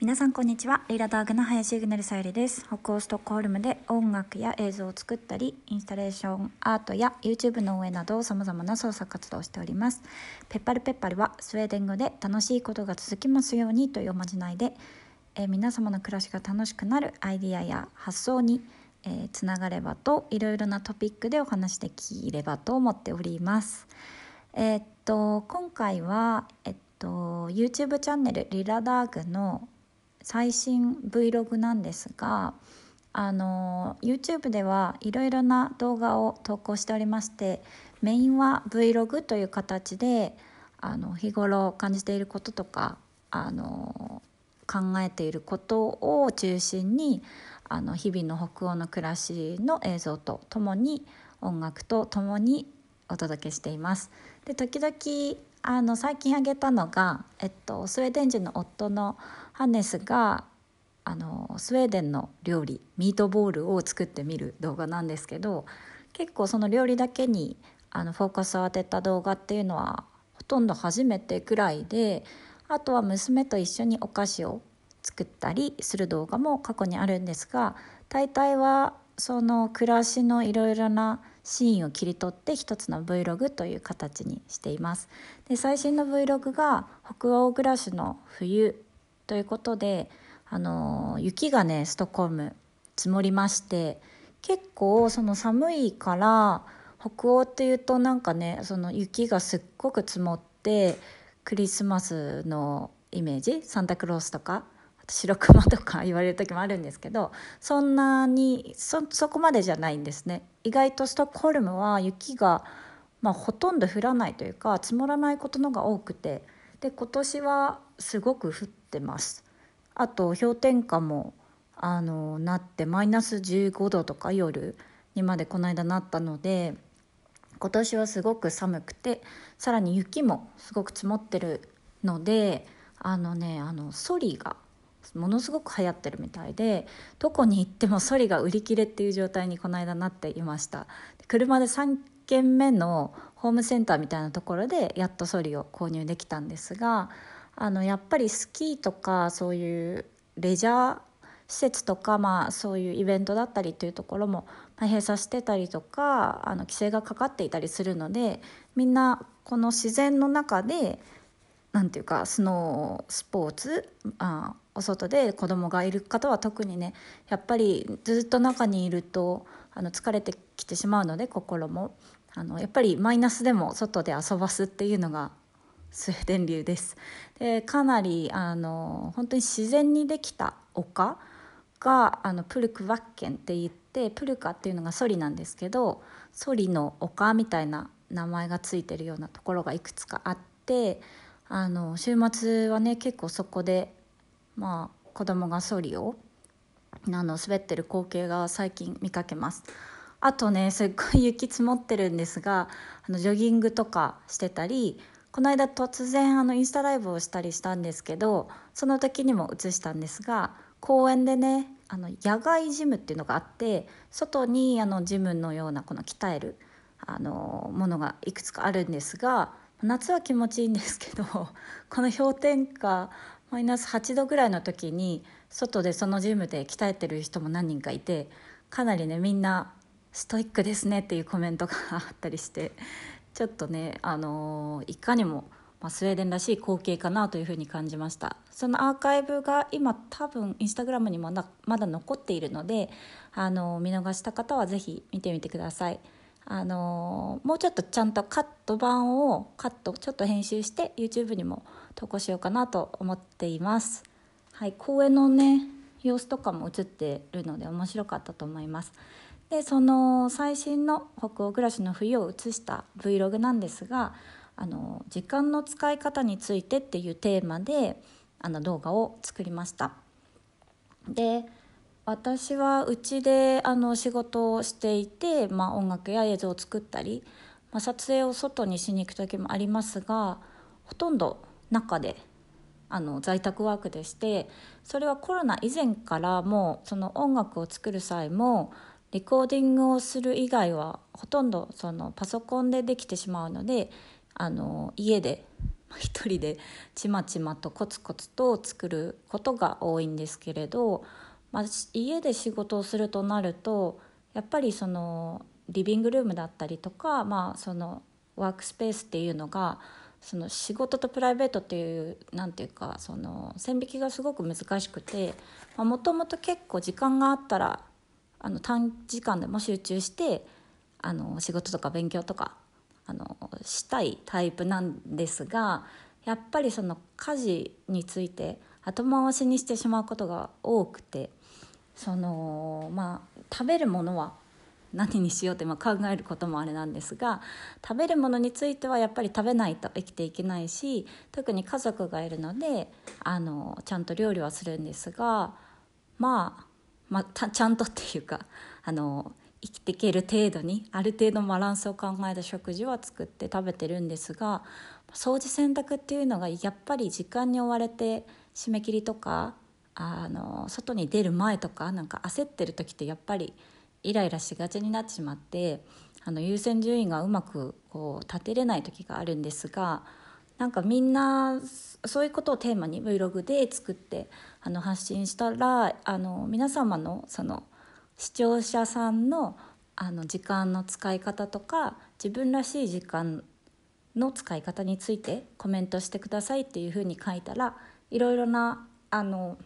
皆さんこんにちは。リーラダーグの林イグネルさゆりです。北欧ストックホルムで音楽や映像を作ったりインスタレーションアートや YouTube の上などさまざまな創作活動をしております。ペッパルペッパルはスウェーデン語で楽しいことが続きますようにというおまじないで、えー皆様の暮らしが楽しくなるアイディアや発想にえーつながればといろいろなトピックでお話できればと思っております。えーっと今回は、えっと、YouTube チャンネルリラダーグの最新 Vlog なんですがあの YouTube ではいろいろな動画を投稿しておりましてメインは Vlog という形であの日頃感じていることとかあの考えていることを中心にあの日々の北欧の暮らしの映像とともに音楽とともにお届けしています。で時々あの最近あげたのが、えっと、スウェーデン人の夫のハンネスがあのスウェーデンの料理ミートボールを作ってみる動画なんですけど結構その料理だけにあのフォーカスを当てた動画っていうのはほとんど初めてくらいであとは娘と一緒にお菓子を作ったりする動画も過去にあるんですが大体はその暮らしのいろいろなシーンを切り取って一つの Vlog という形にしています。で最新の Vlog が北欧暮らしの冬ということであの雪がねストックホルム積もりまして結構その寒いから北欧っていうとなんかねその雪がすっごく積もってクリスマスのイメージサンタクロースとか白熊とか言われる時もあるんですけどそんなにそそこまでじゃないんですね。意外とストックホルムは雪が、まあ、ほとんど降らないというか積もらないことのが多くてで今年はすごく降ってます。あと氷点下もあのなってマイナス15度とか夜にまでこの間なったので今年はすごく寒くてさらに雪もすごく積もってるのであのねあのソリがものすごく流行ってるみたいでどこに行ってもソリが売り切れっていう状態にこの間なっていました。車で3軒目のホームセンターみたいなところでやっとソリを購入できたんですがあのやっぱりスキーとかそういうレジャー施設とか、まあ、そういうイベントだったりというところも、閉鎖してたりとかあの規制がかかっていたりするのでみんなこの自然の中でなんていうかスノースポーツあお外で子供がいる方は特にねやっぱりずっと中にいるとあの疲れてきてしまうので心も。あのやっぱりマイナスでも外で遊ばすっていうのがスウェーデン流ですでかなりあの本当に自然にできた丘があのプルクワッケンって言ってプルカっていうのがソリなんですけどソリの丘みたいな名前がついてるようなところがいくつかあってあの週末はね結構そこでまあ子供がソリをあの滑ってる光景が最近見かけます。あとねすっごい雪積もってるんですがあのジョギングとかしてたりこの間突然あのインスタライブをしたりしたんですけどその時にも映したんですが公園でねあの野外ジムっていうのがあって外にあのジムのようなこの鍛えるあのものがいくつかあるんですが夏は気持ちいいんですけど この氷点下マイナス8度ぐらいの時に外でそのジムで鍛えてる人も何人かいてかなりねみんなストイックですねっていうコメントがあったりしてちょっとね、あのいかにも、まあ、スウェーデンらしい光景かなというふうに感じました。そのアーカイブが今多分インスタグラムにもまだまだ残っているので、あの見逃した方はぜひ見てみてください。あのもうちょっとちゃんとカット版をカットちょっと編集して YouTube にも投稿しようかなと思っています。はい公園のね様子とかも映ってるので面白かったと思います。でその最新の北欧暮らしの冬を映した Vlog なんですがあの時間の使い方についてっていうテーマであの動画を作りました。で私はうちであの仕事をしていて、まあ、音楽や映像を作ったり、まあ、撮影を外にしに行く時もありますがほとんど中であの在宅ワークでしてそれはコロナ以前からもうその音楽を作る際もレコーディングをする以外はほとんどそのパソコンでできてしまうのであの家で一人でちまちまとコツコツと作ることが多いんですけれど、まあ、家で仕事をするとなるとやっぱりそのリビングルームだったりとか、まあ、そのワークスペースっていうのがその仕事とプライベートっていうなんていうかその線引きがすごく難しくてもともと結構時間があったらあの短時間でも集中してあの仕事とか勉強とかあのしたいタイプなんですがやっぱりその家事について後回しにしてしまうことが多くてそのまあ食べるものは何にしようって考えることもあれなんですが食べるものについてはやっぱり食べないと生きていけないし特に家族がいるのであのちゃんと料理はするんですがまあ、まあ、ちゃんとっていうかあの生きていける程度にある程度バランスを考えた食事は作って食べてるんですが掃除洗濯っていうのがやっぱり時間に追われて締め切りとかあの外に出る前とかなんか焦ってる時ってやっぱりイライラしがちになってしまってあの優先順位がうまくこう立てれない時があるんですがなんかみんなそういうことをテーマに Vlog で作ってあの発信したらあの皆様のその視聴者さんのあの時間の使い方とか自分らしい時間の使い方についてコメントしてくださいっていうふうに書いたらいろいろなあの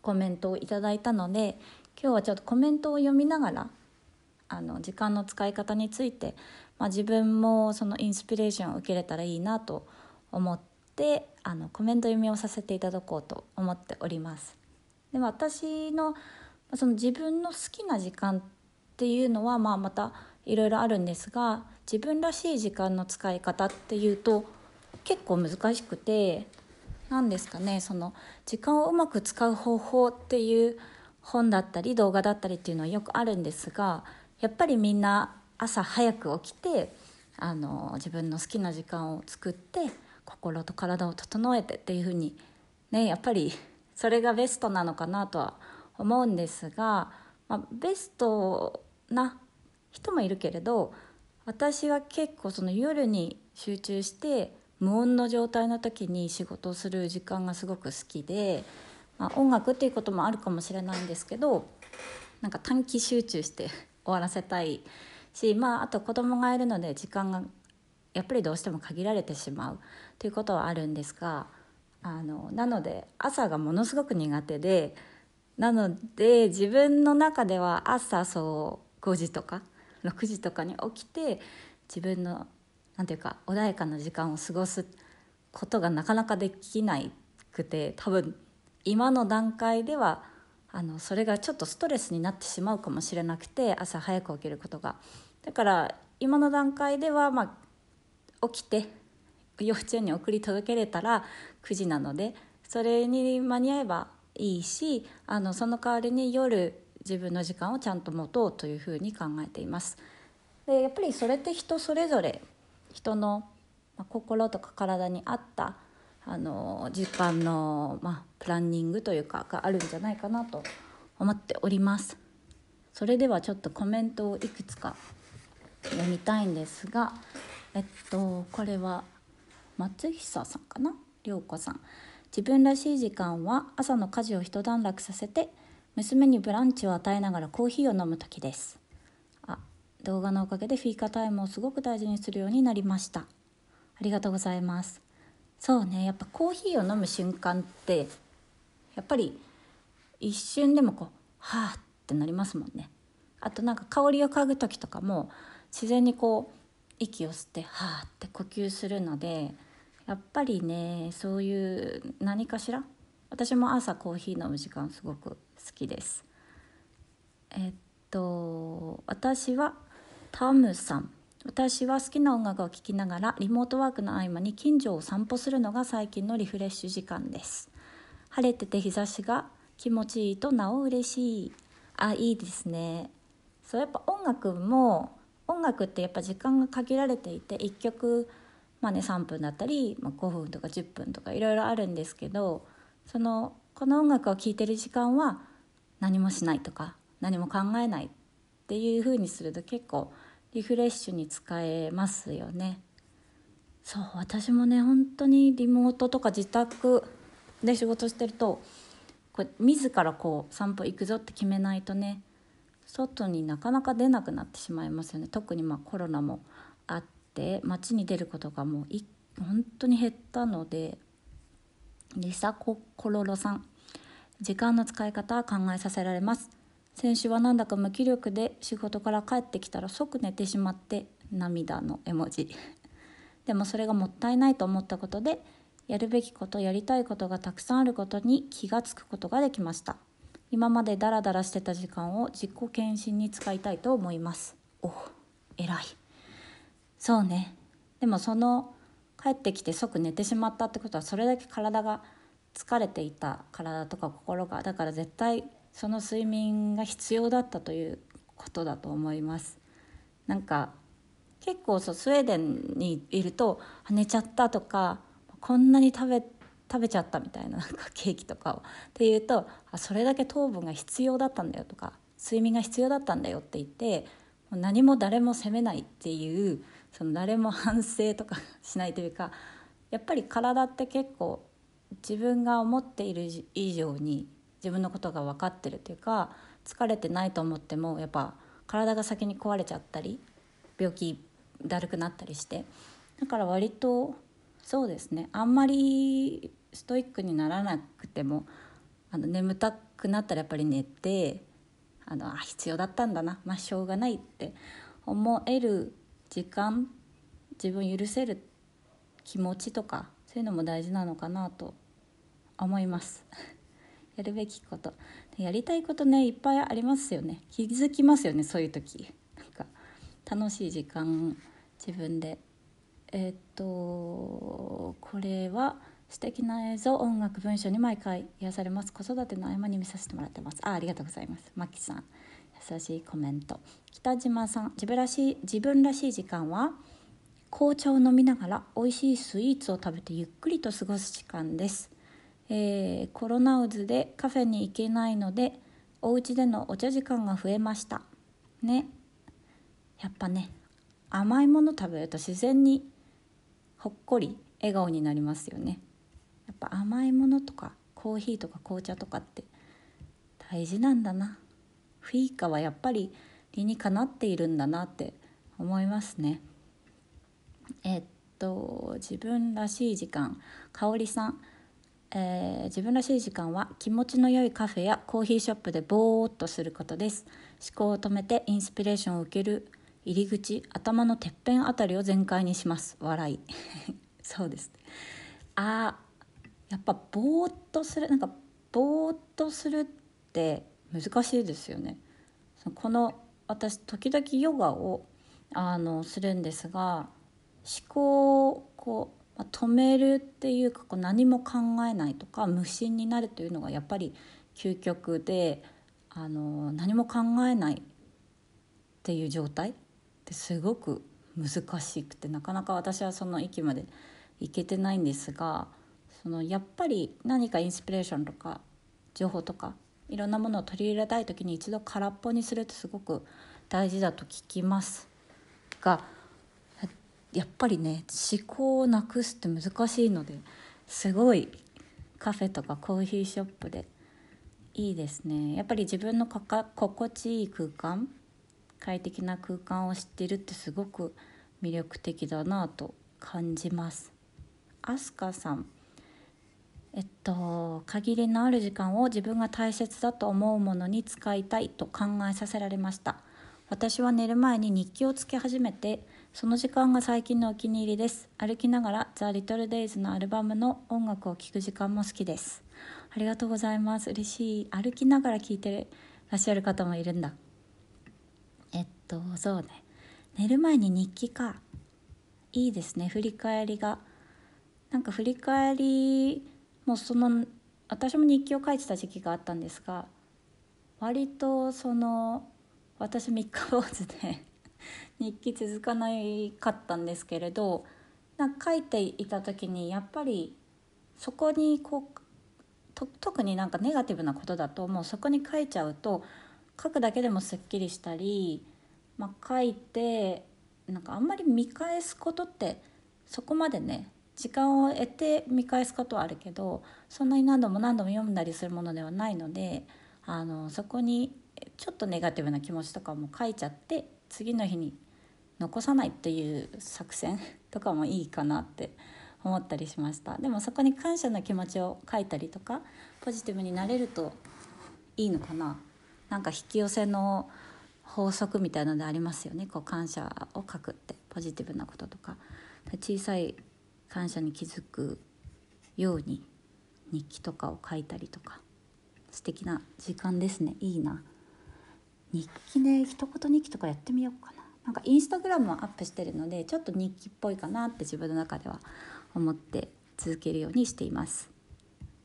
コメントをいただいたので今日はちょっとコメントを読みながらあの時間の使い方について、まあ、自分もそのインスピレーションを受けれたらいいなと思ってあのコメント読みをさせていただこうと思っております。で私のその自分の好きな時間っていうのは、まあ、またいろいろあるんですが自分らしい時間の使い方っていうと結構難しくて何ですかねその時間をうまく使う方法っていう本だったり動画だったりっていうのはよくあるんですがやっぱりみんな朝早く起きてあの自分の好きな時間を作って心と体を整えてっていうふうにねやっぱりそれがベストなのかなとは思うんですが、まあ、ベストな人もいるけれど私は結構その夜に集中して無音の状態の時に仕事をする時間がすごく好きで、まあ、音楽っていうこともあるかもしれないんですけどなんか短期集中して終わらせたいし、まあ、あと子供がいるので時間がやっぱりどうしても限られてしまうということはあるんですがあのなので朝がものすごく苦手でなので自分の中では朝そう5時とか6時とかに起きて自分のなんていうか穏やかな時間を過ごすことがなかなかできなくて多分今の段階ではあのそれがちょっとストレスになってしまうかもしれなくて朝早く起きることがだから今の段階では、まあ、起きて幼稚園に送り届けれたら9時なのでそれに間に合えばいいしあのその代わりに夜自分の時間をちゃんと持とうというふうに考えています。でやっぱりそれって人それぞれ人の心とか体に合ったあの時間の、まあ、プランニングというかがあるんじゃないかなと思っております。それではちょっとコメントをいくつか読みたいんですがえっとこれは松久さんかな？涼子さん自分らしい時間は朝の家事を一段落させて娘にブランチを与えながらコーヒーを飲む時です。あ動画のおかげでフィーカータイムをすごく大事にするようになりました。ありがとうございます。そうね。やっぱコーヒーを飲む瞬間ってやっぱり一瞬でもこうはあってなりますもんね。あとなんか香りを嗅ぐ時とかも自然にこう息を吸ってはあって呼吸するのでやっぱりねそういう何かしら？私も朝コーヒー飲む時間すごく好きです。えっと私はタムさん。私は好きな音楽を聴きながらリモートワークの合間に近所を散歩するのが最近のリフレッシュ時間です。晴れてて日差しが気持ちいいとなお嬉しい。あいいですね。そうやっぱ音楽も音楽ってやっぱ時間が限られていて1曲まあね3分だったり、まあ、5分とか10分とかいろいろあるんですけどそのこの音楽を聴いてる時間は何もしないとか何も考えないっていう風にすると結構リフレッシュに使えますよね。そう私もね本当にリモートとか自宅で仕事してるとこう自らこう散歩行くぞって決めないとね外になかなか出なくなってしまいますよね特にまコロナもあって街に出ることがもうい本当に減ったのでリサココロロさん時間の使い方は考えさせられます先週はなんだか無気力で仕事から帰ってきたら即寝てしまって涙の絵文字。でもそれがもったいないと思ったことでやるべきことやりたいことがたくさんあることに気がつくことができました。今までダラダラしてた時間を自己検診に使いたいと思います。お偉い。そうね。でもその帰ってきて即寝てしまったってことはそれだけ体が疲れていた体とか心がだから絶対その睡眠が必要だったということだと思います。なんか結構そうスウェーデンにいると寝ちゃったとかこんなに食べ食べちゃったみたいななんかケーキとかを。っていうとあそれだけ糖分が必要だったんだよとか睡眠が必要だったんだよって言って何も誰も責めないっていうその誰も反省とかしないというかやっぱり体って結構自分が思っている以上に自分のことが分かってるというか疲れてないと思ってもやっぱ体が先に壊れちゃったり病気だるくなったりしてだから割とそうですねあんまりストイックにならなくてもあの眠たくなったらやっぱり寝てあのあ必要だったんだなまあしょうがないって思える時間自分許せる気持ちとかそういうのも大事なのかなと思います。やるべきこと。やりたいことねいっぱいありますよね。気づきますよねそういう時。なんか楽しい時間自分で。えー、っとこれは素敵な映像音楽文章に毎回癒されます。子育ての合間に見させてもらってます。あありがとうございます。マキさん。優しいコメント。北島さん。自分らしい自分らしい時間は紅茶を飲みながら美味しいスイーツを食べてゆっくりと過ごす時間です、えー、コロナ渦でカフェに行けないのでお家でのお茶時間が増えました。ね。やっぱね甘いもの食べると自然にほっこり笑顔になりますよね。やっぱ甘いものとかコーヒーとか紅茶とかって大事なんだな。フィーカはやっぱり理にかなっているんだなって思いますね。えっと自分らしい時間香里さんえー、自分らしい時間は気持ちの良いカフェやコーヒーショップでぼーっとすることです。思考を止めてインスピレーションを受ける入り口頭のてっぺんあたりを全開にします。笑い。そうです。あやっぱぼーっとするなんかぼーっとするって難しいですよね。この私時々ヨガをあのするんですが思考をこう、まあ止めるっていうかこう何も考えないとか無心になるというのがやっぱり究極であの何も考えないっていう状態ってすごく難しくてなかなか私はその域までいけてないんですがそのやっぱり何かインスピレーションとか情報とかいろんなものを取り入れたい時に一度空っぽにするってすごく大事だと聞きますがやっぱりね思考をなくすって難しいのですごいカフェとかコーヒーショップでいいですね。やっぱり自分の心地いい空間快適な空間を知ってるってすごく魅力的だなと感じます。アスカさんえっと限りのある時間を自分が大切だと思うものに使いたいと考えさせられました。私は寝る前に日記をつけ始めてその時間が最近のお気に入りです。歩きながらザ・リトル・デイズのアルバムの音楽を聴く時間も好きです。ありがとうございます。嬉しい。歩きながら聴いてらっしゃる方もいるんだ。えっとそうね。寝る前に日記か。いいですね。振り返りが。なんか振り返りもうその私も日記を書いてた時期があったんですが割とその私三日坊主で 日記続かないかったんですけれどなんか書いていた時にやっぱりそこにこう特になんかネガティブなことだともう。そこに書いちゃうと書くだけでもすっきりしたり、まあ、書いてなんかあんまり見返すことってそこまでね時間を得て見返すことはあるけどそんなに何度も何度も読んだりするものではないのであのそこにちょっとネガティブな気持ちとかも書いちゃって次の日に残さないっていう作戦とかもいいかなって思ったりしました。でもそこに感謝の気持ちを書いたりとかポジティブになれるといいのかな。なんか引き寄せの法則みたいなのでありますよね。こう感謝を書くってポジティブなこととか。小さい感謝に気づくように日記とかを書いたりとか。素敵な時間ですね。いいな。日記ね一言日記とかやってみようかな。なんかインスタグラムはアップしてるのでちょっと日記っぽいかなって自分の中では思って続けるようにしています。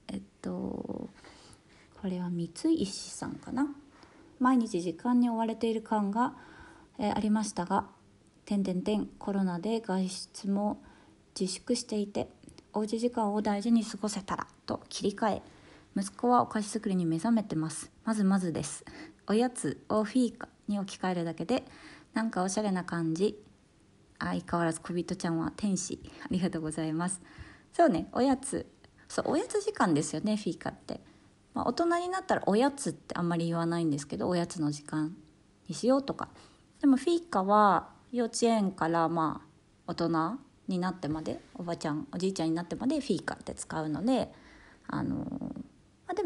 えっとこれは三井石さんかな。毎日時間に追われている感が、えー、ありましたが点々点コロナで外出も自粛していておうち時間を大事に過ごせたらと切り替え息子はお菓子作りに目覚めてます。まずまずです。おやつをフィーカに置き換えるだけでなんかおしゃれな感じ。相変わらず小人ちゃんは天使。ありがとうございます。そうねおやつ。そうおやつ時間ですよねフィーカって、まあ、大人になったらおやつってあんまり言わないんですけどおやつの時間にしようとか。でもフィーカは幼稚園からまあ大人になってまでおばちゃんおじいちゃんになってまでフィーカって使うのであの、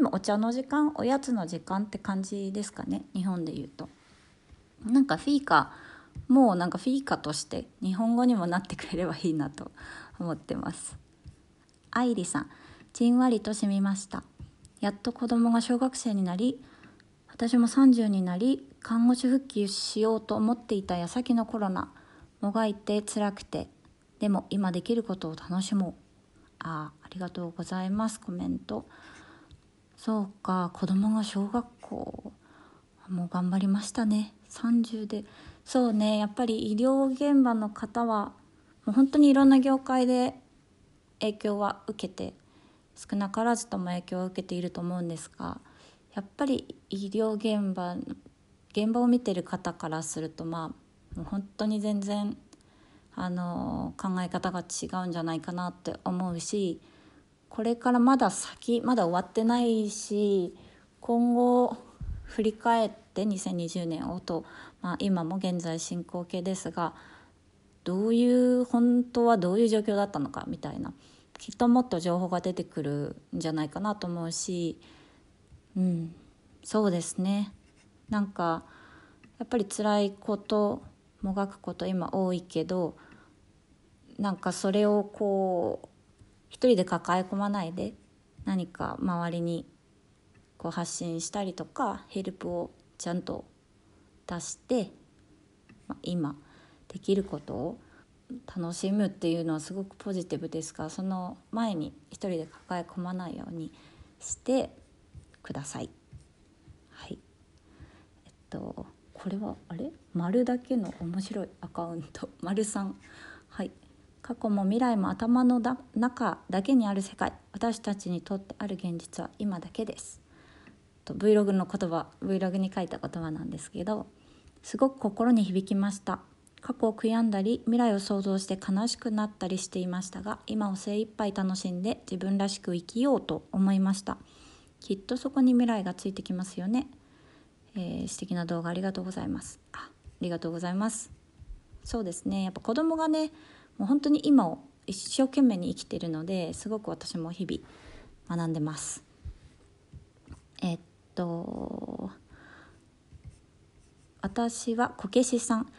もお茶の時間おやつの時間って感じですかね日本で言うと。なんかフィーカもうなんかフィーカとして日本語にもなってくれればいいなと思ってます。愛理さんじんわりとしみました。やっと子供が小学生になり私も30になり看護師復帰しようと思っていた矢先のコロナもがいて辛くてでも今できることを楽しもう。あありがとうございます。コメント。そうか子供が小学校もう頑張りましたね。30で。そうねやっぱり医療現場の方はもう本当にいろんな業界で影響は受けて少なからずとも影響を受けていると思うんですがやっぱり医療現場現場を見てる方からするとまあもう本当に全然あの考え方が違うんじゃないかなって思うしこれからまだ先まだ終わってないし今後振り返って2020年をと、まあ、今も現在進行形ですがどういう本当はどういう状況だったのかみたいなきっともっと情報が出てくるんじゃないかなと思うしうんそうですね。なんかやっぱり辛いこともがくこと今多いけどなんかそれをこう一人で抱え込まないで何か周りにこう発信したりとかヘルプをちゃんと出して、まあ、今できることを楽しむっていうのはすごくポジティブですがその前に一人で抱え込まないようにしてください。はい。えっとこれはあれ？丸だけの面白いアカウント。丸さん。過去も未来も頭の中だけにある世界。私たちにとってある現実は今だけです。と Vlog の言葉 Vlog に書いた言葉なんですけどすごく心に響きました。過去を悔やんだり未来を想像して悲しくなったりしていましたが今を精一杯楽しんで自分らしく生きようと思いました。きっとそこに未来がついてきますよね、えー、素敵な動画ありがとうございます。あありがとうございます。そうですね。やっぱ子供がねもう本当に今を一生懸命に生きているのですごく私も日々学んでます。えっと私はこけしさん。